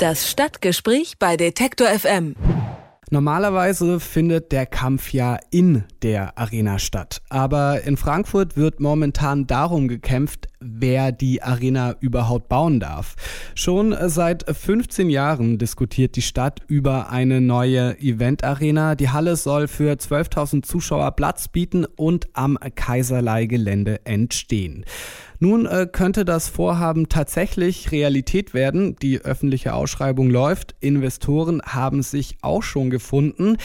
Das Stadtgespräch bei Detektor FM. Normalerweise findet der Kampf ja in der Arena statt. Aber in Frankfurt wird momentan darum gekämpft, wer die Arena überhaupt bauen darf. Schon seit 15 Jahren diskutiert die Stadt über eine neue Event-Arena. Die Halle soll für 12.000 Zuschauer Platz bieten und am Kaiserlei-Gelände entstehen. Nun äh, könnte das Vorhaben tatsächlich Realität werden. Die öffentliche Ausschreibung läuft. Investoren haben sich auch schon gefunden.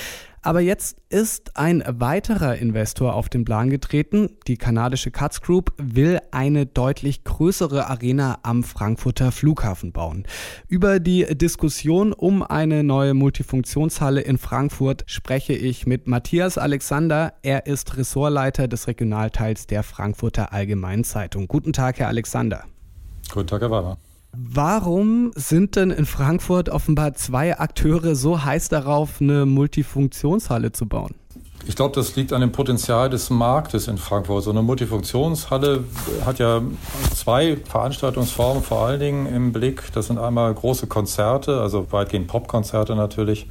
Aber jetzt ist ein weiterer Investor auf den Plan getreten. Die kanadische Katz Group will eine deutlich größere Arena am Frankfurter Flughafen bauen. Über die Diskussion um eine neue Multifunktionshalle in Frankfurt spreche ich mit Matthias Alexander. Er ist Ressortleiter des Regionalteils der Frankfurter Allgemeinen Zeitung. Guten Tag, Herr Alexander. Guten Tag, Herr Warner. Warum sind denn in Frankfurt offenbar zwei Akteure so heiß darauf, eine Multifunktionshalle zu bauen? Ich glaube, das liegt an dem Potenzial des Marktes in Frankfurt. So eine Multifunktionshalle hat ja zwei Veranstaltungsformen vor allen Dingen im Blick. Das sind einmal große Konzerte, also weitgehend Popkonzerte natürlich,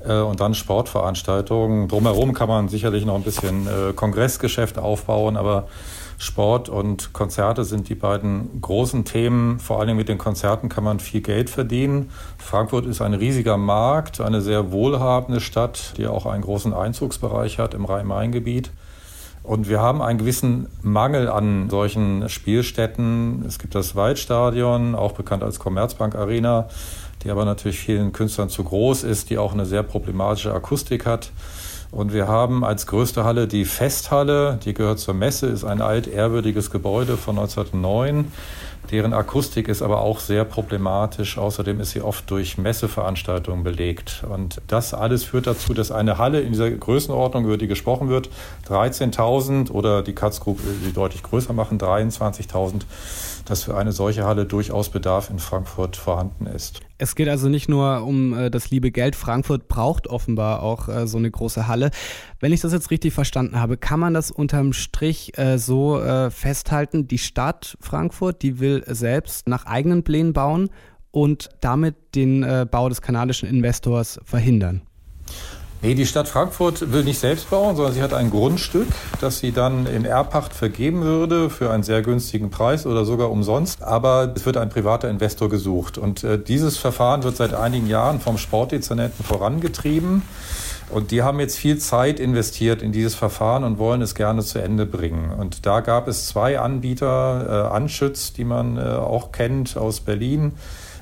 äh, und dann Sportveranstaltungen. Drumherum kann man sicherlich noch ein bisschen äh, Kongressgeschäft aufbauen, aber Sport und Konzerte sind die beiden großen Themen. Vor allem mit den Konzerten kann man viel Geld verdienen. Frankfurt ist ein riesiger Markt, eine sehr wohlhabende Stadt, die auch einen großen Einzugsbereich hat im Rhein-Main-Gebiet. Und wir haben einen gewissen Mangel an solchen Spielstätten. Es gibt das Waldstadion, auch bekannt als Commerzbank Arena, die aber natürlich vielen Künstlern zu groß ist, die auch eine sehr problematische Akustik hat. Und wir haben als größte Halle die Festhalle, die gehört zur Messe, ist ein alt ehrwürdiges Gebäude von 1909. Deren Akustik ist aber auch sehr problematisch. Außerdem ist sie oft durch Messeveranstaltungen belegt. Und das alles führt dazu, dass eine Halle in dieser Größenordnung, über die gesprochen wird, 13.000 oder die Katz Group die deutlich größer machen, 23.000, dass für eine solche Halle durchaus Bedarf in Frankfurt vorhanden ist. Es geht also nicht nur um äh, das liebe Geld. Frankfurt braucht offenbar auch äh, so eine große Halle. Wenn ich das jetzt richtig verstanden habe, kann man das unterm Strich äh, so äh, festhalten. Die Stadt Frankfurt, die will selbst nach eigenen Plänen bauen und damit den äh, Bau des kanadischen Investors verhindern. Nee, die Stadt Frankfurt will nicht selbst bauen, sondern sie hat ein Grundstück, das sie dann in Erbpacht vergeben würde für einen sehr günstigen Preis oder sogar umsonst. Aber es wird ein privater Investor gesucht. Und äh, dieses Verfahren wird seit einigen Jahren vom Sportdezernenten vorangetrieben. Und die haben jetzt viel Zeit investiert in dieses Verfahren und wollen es gerne zu Ende bringen. Und da gab es zwei Anbieter, äh, Anschütz, die man äh, auch kennt aus Berlin,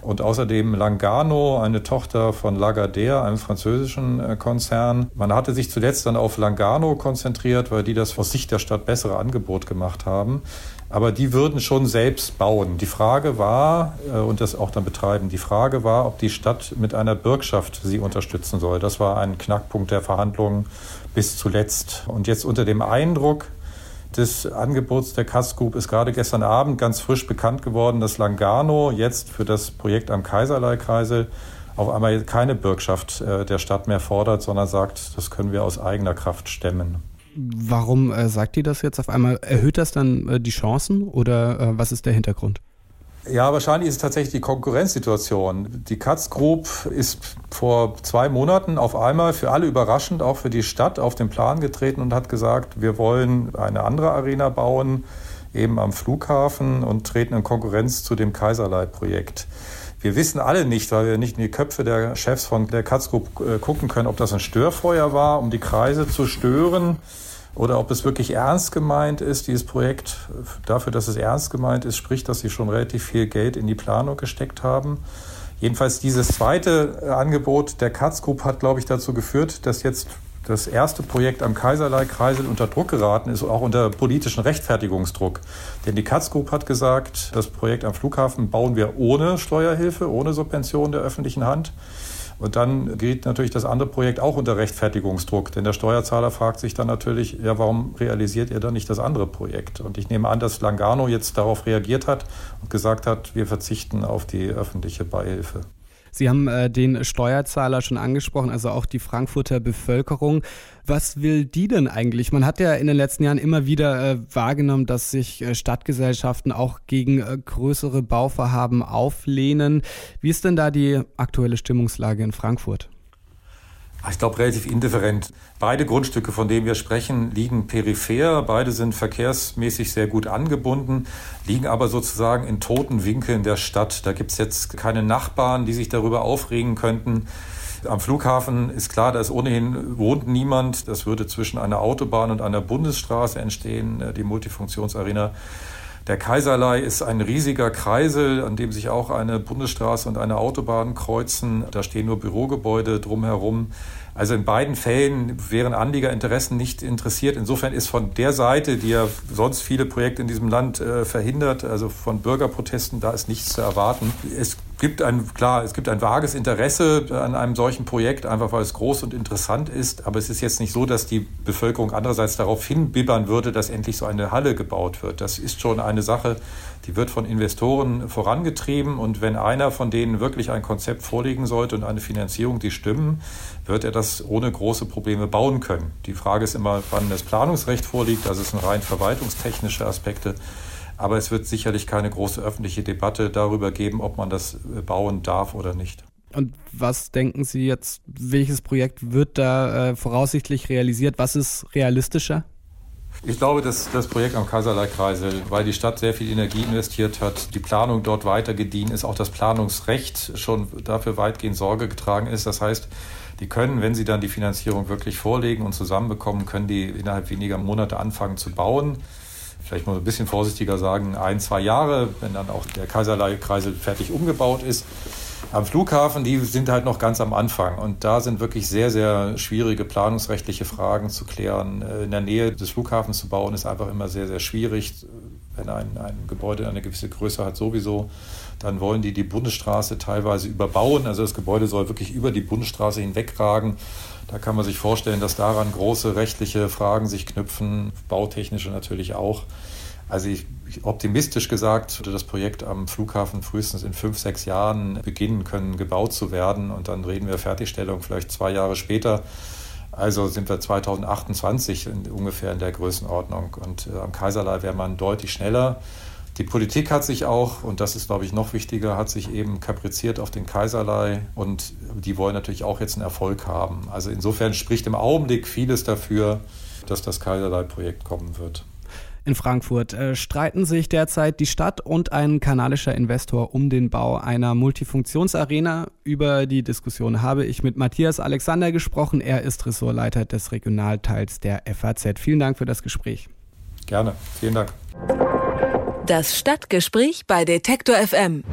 und außerdem Langano, eine Tochter von Lagardère, einem französischen äh, Konzern. Man hatte sich zuletzt dann auf Langano konzentriert, weil die das aus Sicht der Stadt bessere Angebot gemacht haben. Aber die würden schon selbst bauen. Die Frage war, äh, und das auch dann betreiben, die Frage war, ob die Stadt mit einer Bürgschaft sie unterstützen soll. Das war ein Knackpunkt der Verhandlungen bis zuletzt. Und jetzt unter dem Eindruck, des Angebots der Kass Group ist gerade gestern Abend ganz frisch bekannt geworden, dass Langano jetzt für das Projekt am Kaiserleikreisel auf einmal keine Bürgschaft äh, der Stadt mehr fordert, sondern sagt, das können wir aus eigener Kraft stemmen. Warum äh, sagt die das jetzt auf einmal? Erhöht das dann äh, die Chancen oder äh, was ist der Hintergrund? Ja, wahrscheinlich ist es tatsächlich die Konkurrenzsituation. Die Katz Group ist vor zwei Monaten auf einmal für alle überraschend, auch für die Stadt, auf den Plan getreten und hat gesagt, wir wollen eine andere Arena bauen, eben am Flughafen und treten in Konkurrenz zu dem Kaiserlei-Projekt. Wir wissen alle nicht, weil wir nicht in die Köpfe der Chefs von der Katz Group gucken können, ob das ein Störfeuer war, um die Kreise zu stören oder ob es wirklich ernst gemeint ist, dieses Projekt. Dafür, dass es ernst gemeint ist, spricht, dass sie schon relativ viel Geld in die Planung gesteckt haben. Jedenfalls dieses zweite Angebot der Katz Group hat, glaube ich, dazu geführt, dass jetzt das erste Projekt am Kaiserlei-Kreisel unter Druck geraten ist, auch unter politischen Rechtfertigungsdruck. Denn die Katz Group hat gesagt, das Projekt am Flughafen bauen wir ohne Steuerhilfe, ohne Subvention der öffentlichen Hand. Und dann geht natürlich das andere Projekt auch unter Rechtfertigungsdruck, denn der Steuerzahler fragt sich dann natürlich, ja, warum realisiert ihr dann nicht das andere Projekt? Und ich nehme an, dass Langano jetzt darauf reagiert hat und gesagt hat, wir verzichten auf die öffentliche Beihilfe. Sie haben äh, den Steuerzahler schon angesprochen, also auch die Frankfurter Bevölkerung. Was will die denn eigentlich? Man hat ja in den letzten Jahren immer wieder äh, wahrgenommen, dass sich äh, Stadtgesellschaften auch gegen äh, größere Bauvorhaben auflehnen. Wie ist denn da die aktuelle Stimmungslage in Frankfurt? Ich glaube, relativ indifferent. Beide Grundstücke, von denen wir sprechen, liegen peripher. Beide sind verkehrsmäßig sehr gut angebunden, liegen aber sozusagen in toten Winkeln der Stadt. Da gibt es jetzt keine Nachbarn, die sich darüber aufregen könnten. Am Flughafen ist klar, da ist ohnehin wohnt niemand. Das würde zwischen einer Autobahn und einer Bundesstraße entstehen, äh, die Multifunktionsarena. Der Kaiserlei ist ein riesiger Kreisel, an dem sich auch eine Bundesstraße und eine Autobahn kreuzen. Da stehen nur Bürogebäude drumherum. Also in beiden Fällen wären Anliegerinteressen nicht interessiert. Insofern ist von der Seite, die ja sonst viele Projekte in diesem Land äh, verhindert, also von Bürgerprotesten, da ist nichts zu erwarten. Es gibt ein, klar, es gibt ein vages Interesse an einem solchen Projekt, einfach weil es groß und interessant ist. Aber es ist jetzt nicht so, dass die Bevölkerung andererseits darauf hinbibbern würde, dass endlich so eine Halle gebaut wird. Das ist schon eine Sache, die wird von Investoren vorangetrieben. Und wenn einer von denen wirklich ein Konzept vorlegen sollte und eine Finanzierung, die stimmen, wird er das ohne große Probleme bauen können. Die Frage ist immer, wann das Planungsrecht vorliegt. Das sind rein verwaltungstechnische Aspekte. Aber es wird sicherlich keine große öffentliche Debatte darüber geben, ob man das äh, bauen darf oder nicht. Und was denken Sie jetzt, welches Projekt wird da äh, voraussichtlich realisiert? Was ist realistischer? Ich glaube, dass das Projekt am Kaiserlei-Kreisel, weil die Stadt sehr viel Energie investiert hat, die Planung dort weiter gediehen ist, auch das Planungsrecht schon dafür weitgehend Sorge getragen ist. Das heißt, die können, wenn sie dann die Finanzierung wirklich vorlegen und zusammenbekommen, können die innerhalb weniger Monate anfangen zu bauen vielleicht mal ein bisschen vorsichtiger sagen, ein, zwei Jahre, wenn dann auch der Kaiserlei-Kreisel fertig umgebaut ist. Am Flughafen, die sind halt noch ganz am Anfang und da sind wirklich sehr, sehr schwierige planungsrechtliche Fragen zu klären. Äh, in der Nähe des Flughafens zu bauen ist einfach immer sehr, sehr schwierig. Wenn ein, ein Gebäude eine gewisse Größe hat, sowieso, dann wollen die die Bundesstraße teilweise überbauen. Also das Gebäude soll wirklich über die Bundesstraße hinwegragen. Da kann man sich vorstellen, dass daran große rechtliche Fragen sich knüpfen, bautechnische natürlich auch. Also ich, optimistisch gesagt, würde das Projekt am Flughafen frühestens in fünf, sechs Jahren beginnen können, gebaut zu werden. Und dann reden wir Fertigstellung vielleicht zwei Jahre später. Also sind wir 2028 in, ungefähr in der Größenordnung. Und äh, am Kaiserlei wäre man deutlich schneller. Die Politik hat sich auch, und das ist, glaube ich, noch wichtiger, hat sich eben kapriziert auf den Kaiserlei und die wollen natürlich auch jetzt einen Erfolg haben. Also insofern spricht im Augenblick vieles dafür, dass das Kaiserlei-Projekt kommen wird. In Frankfurt äh, streiten sich derzeit die Stadt und ein kanadischer Investor um den Bau einer Multifunktionsarena. Über die Diskussion habe ich mit Matthias Alexander gesprochen. Er ist Ressortleiter des Regionalteils der FAZ. Vielen Dank für das Gespräch. Gerne, vielen Dank. Das Stadtgespräch bei Detektor FM.